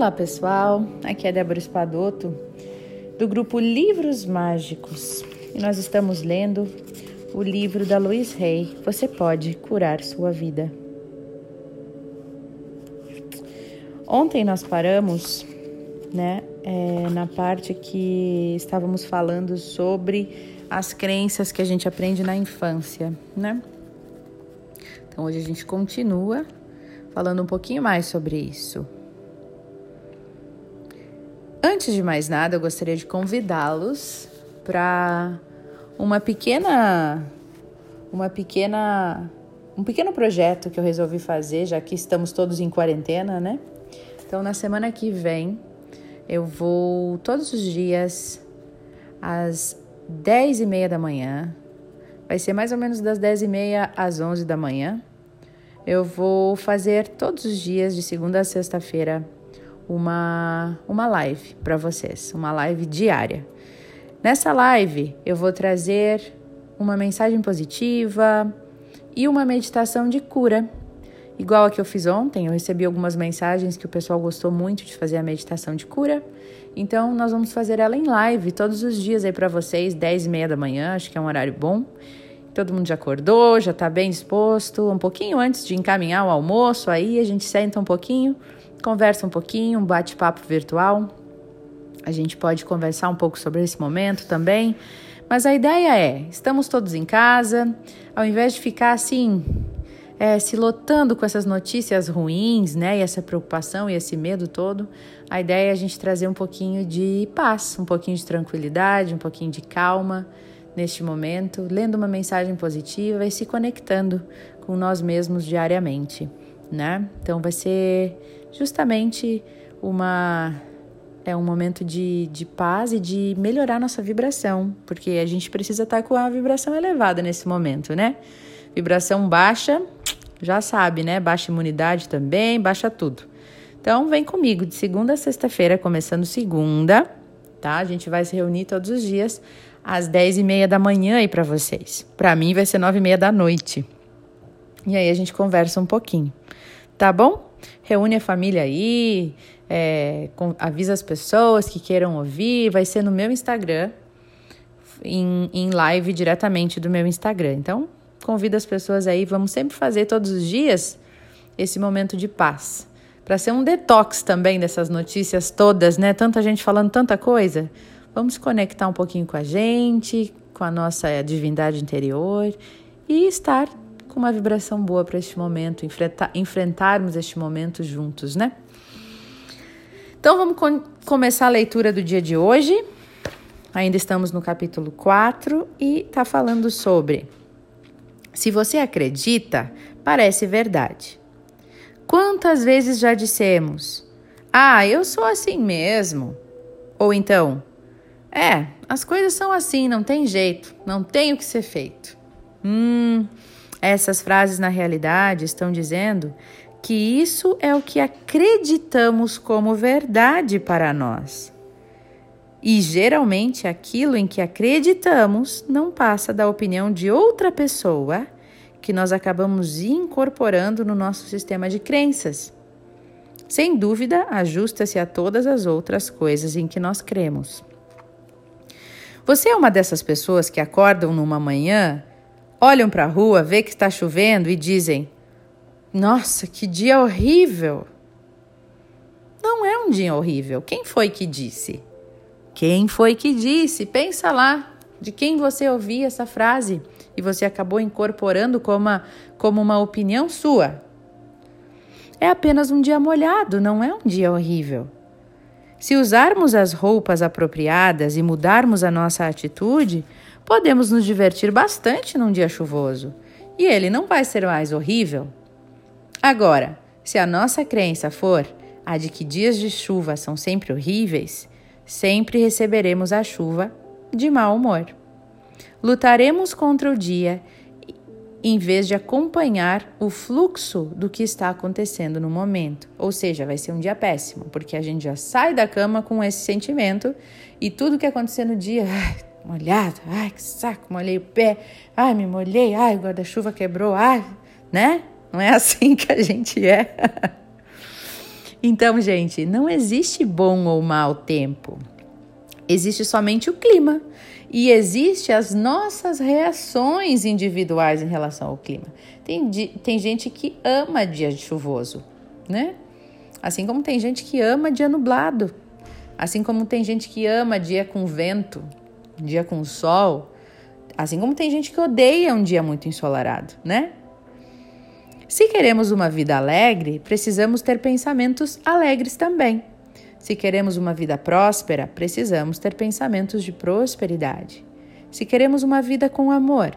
Olá pessoal, aqui é Débora Espadoto do grupo Livros Mágicos e nós estamos lendo o livro da Luiz Rey, Você Pode Curar Sua Vida. Ontem nós paramos né, é, na parte que estávamos falando sobre as crenças que a gente aprende na infância, né? Então hoje a gente continua falando um pouquinho mais sobre isso. Antes de mais nada, eu gostaria de convidá-los para uma pequena uma pequena um pequeno projeto que eu resolvi fazer, já que estamos todos em quarentena, né? Então, na semana que vem, eu vou todos os dias às 10 e meia da manhã. Vai ser mais ou menos das 10 e meia às 11 da manhã. Eu vou fazer todos os dias, de segunda a sexta-feira, uma, uma live para vocês, uma live diária. Nessa live eu vou trazer uma mensagem positiva e uma meditação de cura. Igual a que eu fiz ontem, eu recebi algumas mensagens que o pessoal gostou muito de fazer a meditação de cura. Então, nós vamos fazer ela em live todos os dias aí para vocês, 10 e meia da manhã, acho que é um horário bom. Todo mundo já acordou, já está bem disposto. Um pouquinho antes de encaminhar o almoço, aí a gente senta um pouquinho conversa um pouquinho, um bate-papo virtual. A gente pode conversar um pouco sobre esse momento também. Mas a ideia é: estamos todos em casa, ao invés de ficar assim, é, se lotando com essas notícias ruins, né, e essa preocupação e esse medo todo, a ideia é a gente trazer um pouquinho de paz, um pouquinho de tranquilidade, um pouquinho de calma neste momento, lendo uma mensagem positiva e se conectando com nós mesmos diariamente, né? Então vai ser justamente uma é um momento de, de paz e de melhorar nossa vibração, porque a gente precisa estar com a vibração elevada nesse momento, né? Vibração baixa, já sabe, né? Baixa imunidade também, baixa tudo. Então, vem comigo de segunda a sexta-feira, começando segunda, tá? A gente vai se reunir todos os dias às dez e meia da manhã aí para vocês. Para mim vai ser nove e meia da noite. E aí a gente conversa um pouquinho, tá bom? reúne a família aí, é, com, avisa as pessoas que queiram ouvir. Vai ser no meu Instagram, em, em live diretamente do meu Instagram. Então, convido as pessoas aí. Vamos sempre fazer todos os dias esse momento de paz. Para ser um detox também dessas notícias todas, né? Tanta gente falando tanta coisa. Vamos conectar um pouquinho com a gente, com a nossa divindade interior e estar com uma vibração boa para este momento, enfrentar, enfrentarmos este momento juntos, né? Então vamos com, começar a leitura do dia de hoje. Ainda estamos no capítulo 4 e está falando sobre se você acredita, parece verdade. Quantas vezes já dissemos: Ah, eu sou assim mesmo? Ou então, é, as coisas são assim, não tem jeito, não tem o que ser feito. Hum, essas frases, na realidade, estão dizendo que isso é o que acreditamos como verdade para nós. E geralmente aquilo em que acreditamos não passa da opinião de outra pessoa que nós acabamos incorporando no nosso sistema de crenças. Sem dúvida, ajusta-se a todas as outras coisas em que nós cremos. Você é uma dessas pessoas que acordam numa manhã olham para a rua, vê que está chovendo e dizem: Nossa, que dia horrível! Não é um dia horrível. Quem foi que disse? Quem foi que disse? Pensa lá de quem você ouvia essa frase e você acabou incorporando como uma, como uma opinião sua. É apenas um dia molhado, não é um dia horrível. Se usarmos as roupas apropriadas e mudarmos a nossa atitude, podemos nos divertir bastante num dia chuvoso e ele não vai ser mais horrível. Agora, se a nossa crença for a de que dias de chuva são sempre horríveis, sempre receberemos a chuva de mau humor. Lutaremos contra o dia em vez de acompanhar o fluxo do que está acontecendo no momento. Ou seja, vai ser um dia péssimo, porque a gente já sai da cama com esse sentimento e tudo que acontecer no dia, molhado, ai que saco, molhei o pé, ai me molhei, ai o guarda-chuva quebrou, ai, né? Não é assim que a gente é. Então, gente, não existe bom ou mau tempo. Existe somente o clima e existe as nossas reações individuais em relação ao clima. Tem, tem gente que ama dia chuvoso, né? Assim como tem gente que ama dia nublado. Assim como tem gente que ama dia com vento, dia com sol. Assim como tem gente que odeia um dia muito ensolarado, né? Se queremos uma vida alegre, precisamos ter pensamentos alegres também. Se queremos uma vida próspera, precisamos ter pensamentos de prosperidade. Se queremos uma vida com amor,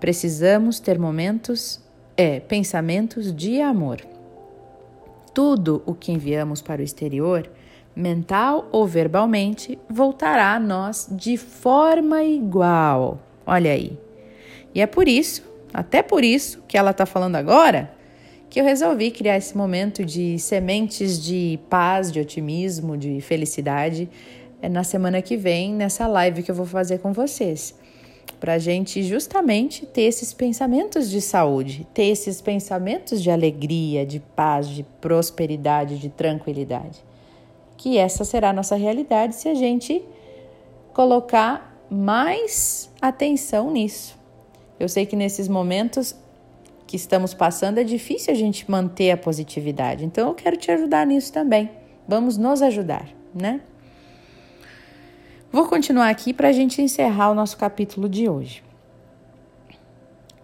precisamos ter momentos, é, pensamentos de amor. Tudo o que enviamos para o exterior, mental ou verbalmente, voltará a nós de forma igual. Olha aí. E é por isso, até por isso que ela está falando agora, que eu resolvi criar esse momento de sementes de paz, de otimismo, de felicidade é na semana que vem, nessa live que eu vou fazer com vocês. Para a gente justamente ter esses pensamentos de saúde, ter esses pensamentos de alegria, de paz, de prosperidade, de tranquilidade. Que essa será a nossa realidade se a gente colocar mais atenção nisso. Eu sei que nesses momentos que estamos passando, é difícil a gente manter a positividade. Então eu quero te ajudar nisso também. Vamos nos ajudar, né? Vou continuar aqui para a gente encerrar o nosso capítulo de hoje.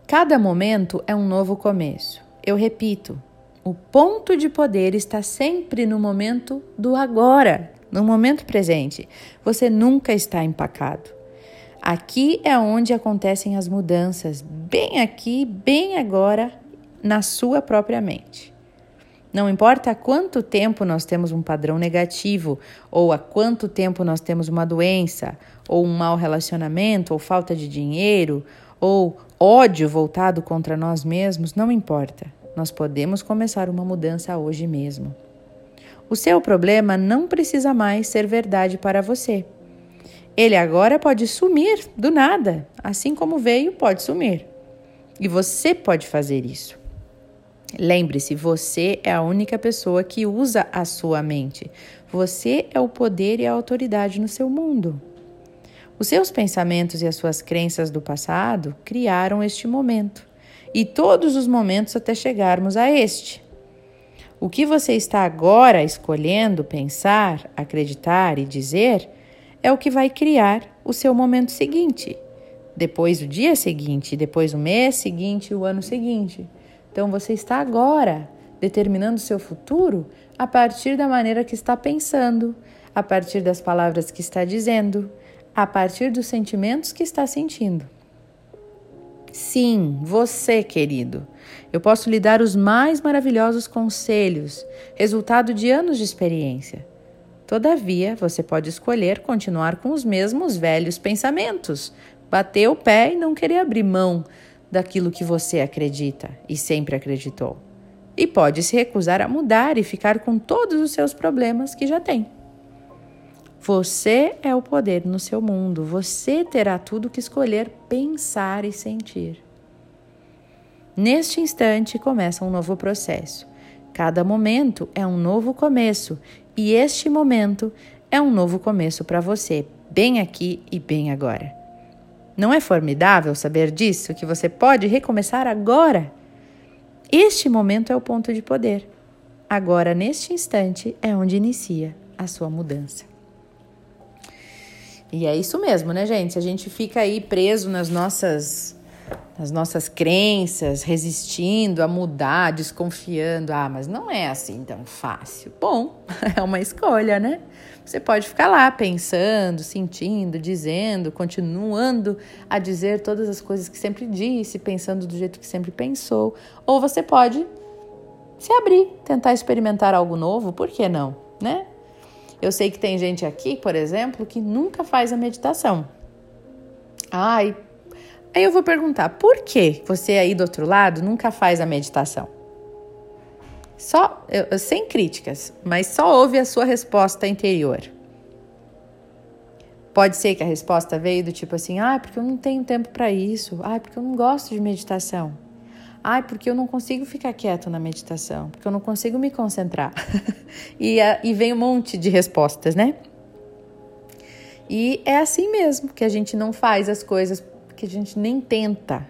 Cada momento é um novo começo. Eu repito, o ponto de poder está sempre no momento do agora, no momento presente. Você nunca está empacado. Aqui é onde acontecem as mudanças, bem aqui, bem agora, na sua própria mente. Não importa há quanto tempo nós temos um padrão negativo, ou há quanto tempo nós temos uma doença, ou um mau relacionamento, ou falta de dinheiro, ou ódio voltado contra nós mesmos, não importa. Nós podemos começar uma mudança hoje mesmo. O seu problema não precisa mais ser verdade para você. Ele agora pode sumir do nada, assim como veio, pode sumir. E você pode fazer isso. Lembre-se, você é a única pessoa que usa a sua mente. Você é o poder e a autoridade no seu mundo. Os seus pensamentos e as suas crenças do passado criaram este momento e todos os momentos até chegarmos a este. O que você está agora escolhendo pensar, acreditar e dizer é o que vai criar o seu momento seguinte, depois o dia seguinte, depois o mês seguinte, o ano seguinte. Então você está agora determinando o seu futuro a partir da maneira que está pensando, a partir das palavras que está dizendo, a partir dos sentimentos que está sentindo. Sim, você, querido. Eu posso lhe dar os mais maravilhosos conselhos, resultado de anos de experiência. Todavia, você pode escolher continuar com os mesmos velhos pensamentos, bater o pé e não querer abrir mão daquilo que você acredita e sempre acreditou. E pode se recusar a mudar e ficar com todos os seus problemas que já tem. Você é o poder no seu mundo, você terá tudo que escolher pensar e sentir. Neste instante começa um novo processo. Cada momento é um novo começo e este momento é um novo começo para você, bem aqui e bem agora. Não é formidável saber disso, que você pode recomeçar agora? Este momento é o ponto de poder. Agora, neste instante, é onde inicia a sua mudança. E é isso mesmo, né, gente? A gente fica aí preso nas nossas as nossas crenças, resistindo a mudar, desconfiando. Ah, mas não é assim tão fácil. Bom, é uma escolha, né? Você pode ficar lá pensando, sentindo, dizendo, continuando a dizer todas as coisas que sempre disse, pensando do jeito que sempre pensou. Ou você pode se abrir, tentar experimentar algo novo, por que não, né? Eu sei que tem gente aqui, por exemplo, que nunca faz a meditação. Ai, Aí eu vou perguntar: por que você aí do outro lado nunca faz a meditação? Só, eu, sem críticas, mas só ouve a sua resposta interior. Pode ser que a resposta veio do tipo assim: ah, porque eu não tenho tempo para isso, ah, porque eu não gosto de meditação, Ai, porque eu não consigo ficar quieto na meditação, porque eu não consigo me concentrar. e, e vem um monte de respostas, né? E é assim mesmo que a gente não faz as coisas, que a gente nem tenta,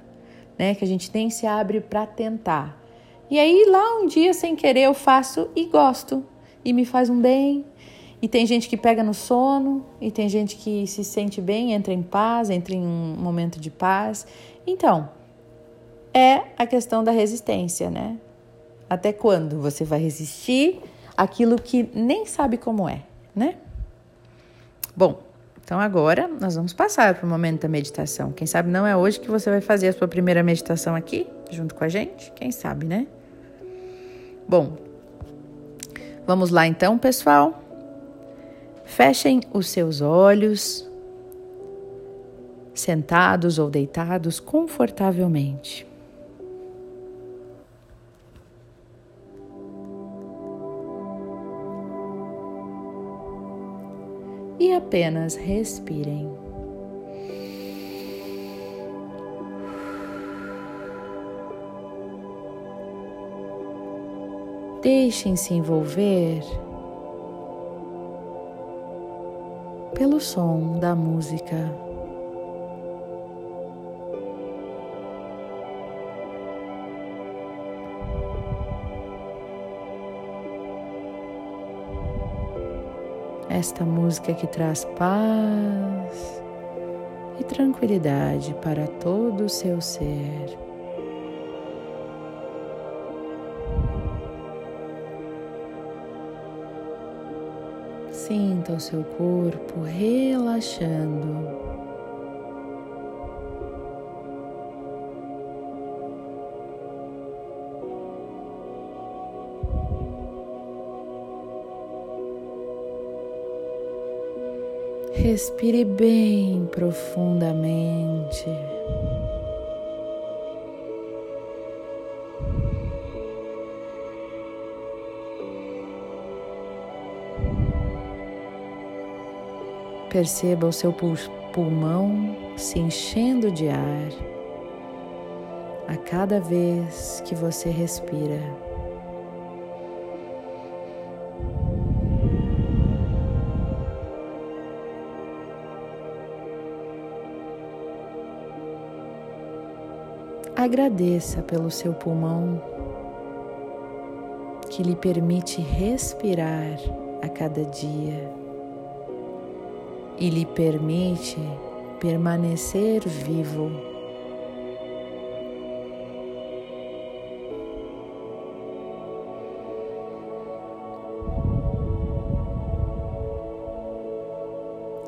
né? Que a gente nem se abre para tentar. E aí lá um dia sem querer eu faço e gosto e me faz um bem. E tem gente que pega no sono, e tem gente que se sente bem, entra em paz, entra em um momento de paz. Então, é a questão da resistência, né? Até quando você vai resistir aquilo que nem sabe como é, né? Bom, então agora nós vamos passar para o momento da meditação. Quem sabe não é hoje que você vai fazer a sua primeira meditação aqui, junto com a gente? Quem sabe, né? Bom, vamos lá então, pessoal. Fechem os seus olhos, sentados ou deitados confortavelmente. Apenas respirem. Deixem-se envolver pelo som da música. Esta música que traz paz e tranquilidade para todo o seu ser. Sinta o seu corpo relaxando. Respire bem profundamente. Perceba o seu pulmão se enchendo de ar a cada vez que você respira. Agradeça pelo seu pulmão que lhe permite respirar a cada dia e lhe permite permanecer vivo.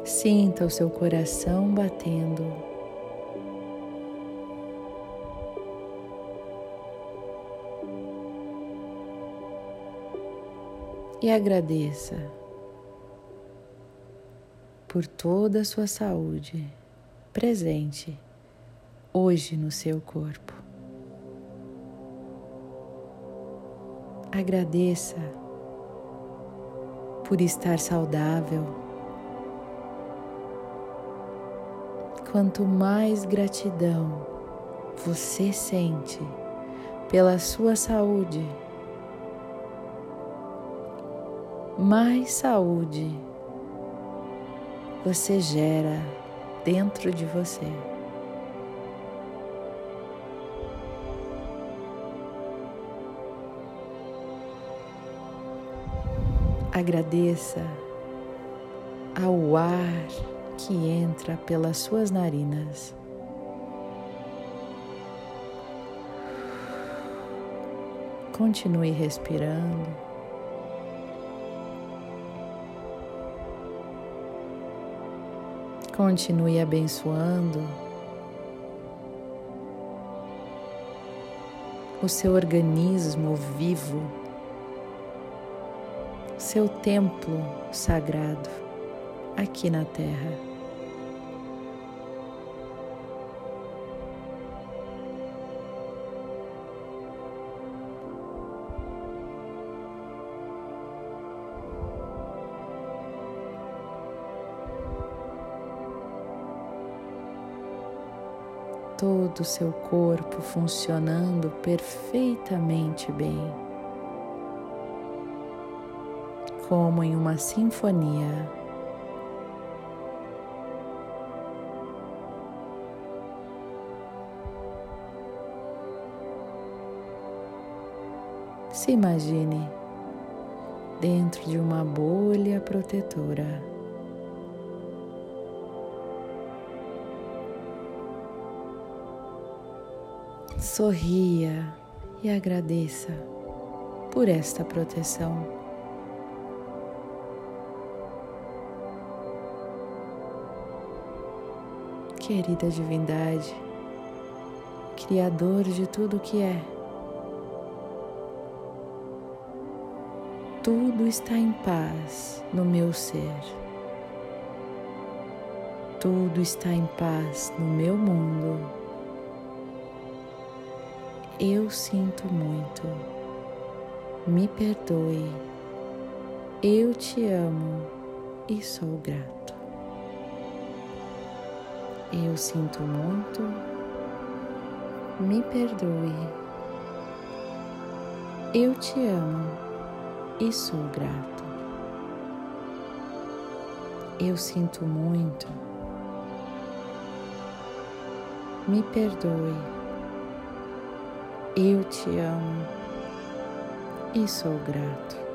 Sinta o seu coração batendo. E agradeça por toda a sua saúde presente hoje no seu corpo. Agradeça por estar saudável. Quanto mais gratidão você sente pela sua saúde, mais saúde você gera dentro de você. Agradeça ao ar que entra pelas suas narinas. Continue respirando. Continue abençoando o seu organismo vivo, seu templo sagrado aqui na Terra. Todo o seu corpo funcionando perfeitamente bem, como em uma sinfonia. Se imagine dentro de uma bolha protetora. Sorria e agradeça por esta proteção. Querida Divindade, Criador de tudo que é, tudo está em paz no meu ser. Tudo está em paz no meu mundo. Eu sinto muito. Me perdoe. Eu te amo e sou grato. Eu sinto muito. Me perdoe. Eu te amo e sou grato. Eu sinto muito. Me perdoe. Eu te amo e sou grato.